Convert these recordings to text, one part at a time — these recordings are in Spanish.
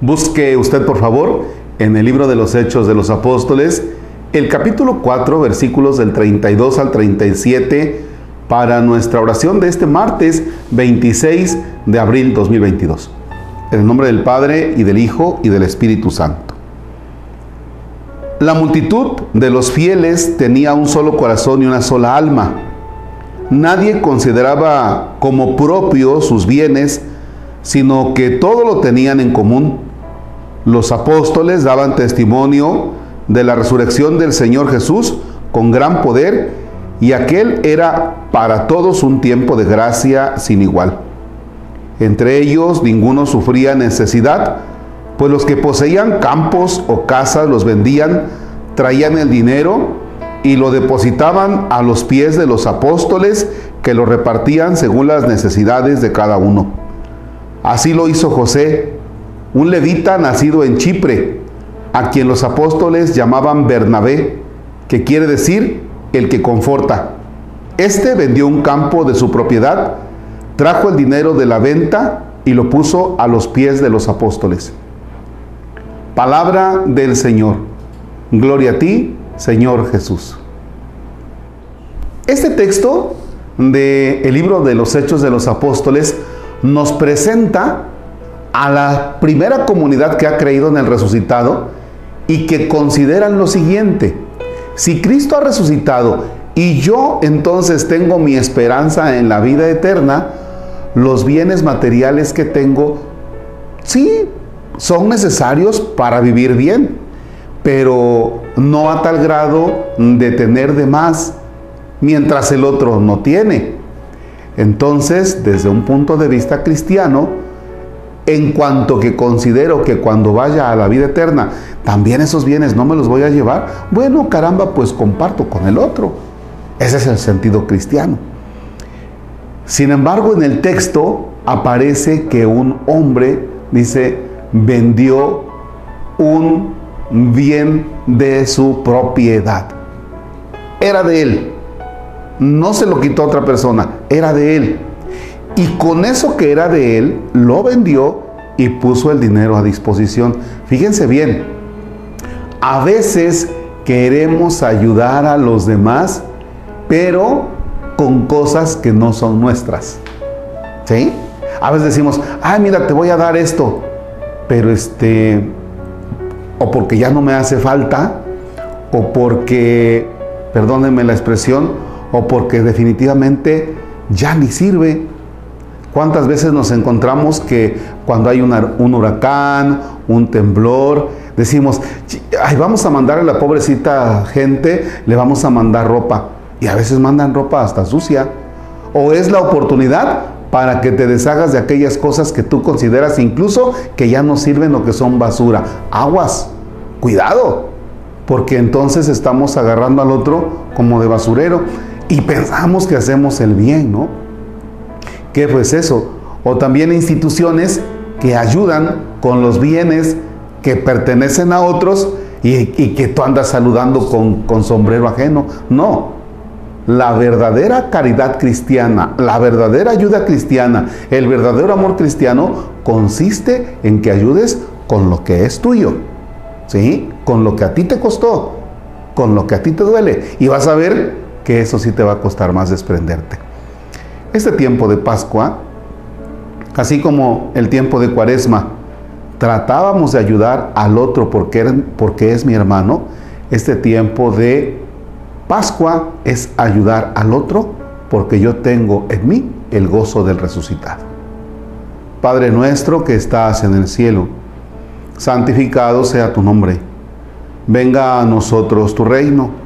Busque usted, por favor, en el libro de los Hechos de los Apóstoles, el capítulo 4, versículos del 32 al 37, para nuestra oración de este martes 26 de abril 2022. En el nombre del Padre y del Hijo y del Espíritu Santo. La multitud de los fieles tenía un solo corazón y una sola alma. Nadie consideraba como propio sus bienes, sino que todo lo tenían en común. Los apóstoles daban testimonio de la resurrección del Señor Jesús con gran poder y aquel era para todos un tiempo de gracia sin igual. Entre ellos ninguno sufría necesidad, pues los que poseían campos o casas los vendían, traían el dinero y lo depositaban a los pies de los apóstoles que lo repartían según las necesidades de cada uno. Así lo hizo José, un levita nacido en Chipre, a quien los apóstoles llamaban Bernabé, que quiere decir el que conforta. Este vendió un campo de su propiedad, trajo el dinero de la venta y lo puso a los pies de los apóstoles. Palabra del Señor. Gloria a ti, Señor Jesús. Este texto del el libro de los Hechos de los Apóstoles nos presenta a la primera comunidad que ha creído en el resucitado y que consideran lo siguiente, si Cristo ha resucitado y yo entonces tengo mi esperanza en la vida eterna, los bienes materiales que tengo, sí, son necesarios para vivir bien, pero no a tal grado de tener de más, mientras el otro no tiene. Entonces, desde un punto de vista cristiano, en cuanto que considero que cuando vaya a la vida eterna, también esos bienes no me los voy a llevar, bueno, caramba, pues comparto con el otro. Ese es el sentido cristiano. Sin embargo, en el texto aparece que un hombre, dice, vendió un bien de su propiedad. Era de él no se lo quitó a otra persona, era de él. Y con eso que era de él, lo vendió y puso el dinero a disposición. Fíjense bien, a veces queremos ayudar a los demás, pero con cosas que no son nuestras. ¿Sí? A veces decimos, ay, mira, te voy a dar esto, pero este, o porque ya no me hace falta, o porque, perdónenme la expresión, o porque definitivamente ya ni sirve. ¿Cuántas veces nos encontramos que cuando hay un huracán, un temblor, decimos, ay, vamos a mandar a la pobrecita gente, le vamos a mandar ropa? Y a veces mandan ropa hasta sucia. O es la oportunidad para que te deshagas de aquellas cosas que tú consideras incluso que ya no sirven o que son basura. Aguas, cuidado, porque entonces estamos agarrando al otro como de basurero y pensamos que hacemos el bien, ¿no? ¿Qué pues eso? O también instituciones que ayudan con los bienes que pertenecen a otros y, que tú andas saludando con, con sombrero ajeno. No, la verdadera caridad cristiana, la verdadera ayuda cristiana, el verdadero amor cristiano consiste en que ayudes con lo que es tuyo, ¿sí? Con lo que a ti te costó, con lo que a ti te duele. Y vas a ver que eso sí te va a costar más desprenderte. Este tiempo de Pascua, así como el tiempo de Cuaresma, tratábamos de ayudar al otro porque, porque es mi hermano, este tiempo de Pascua es ayudar al otro porque yo tengo en mí el gozo del resucitado. Padre nuestro que estás en el cielo, santificado sea tu nombre. Venga a nosotros tu reino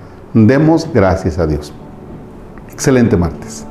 Demos gracias a Dios. Excelente martes.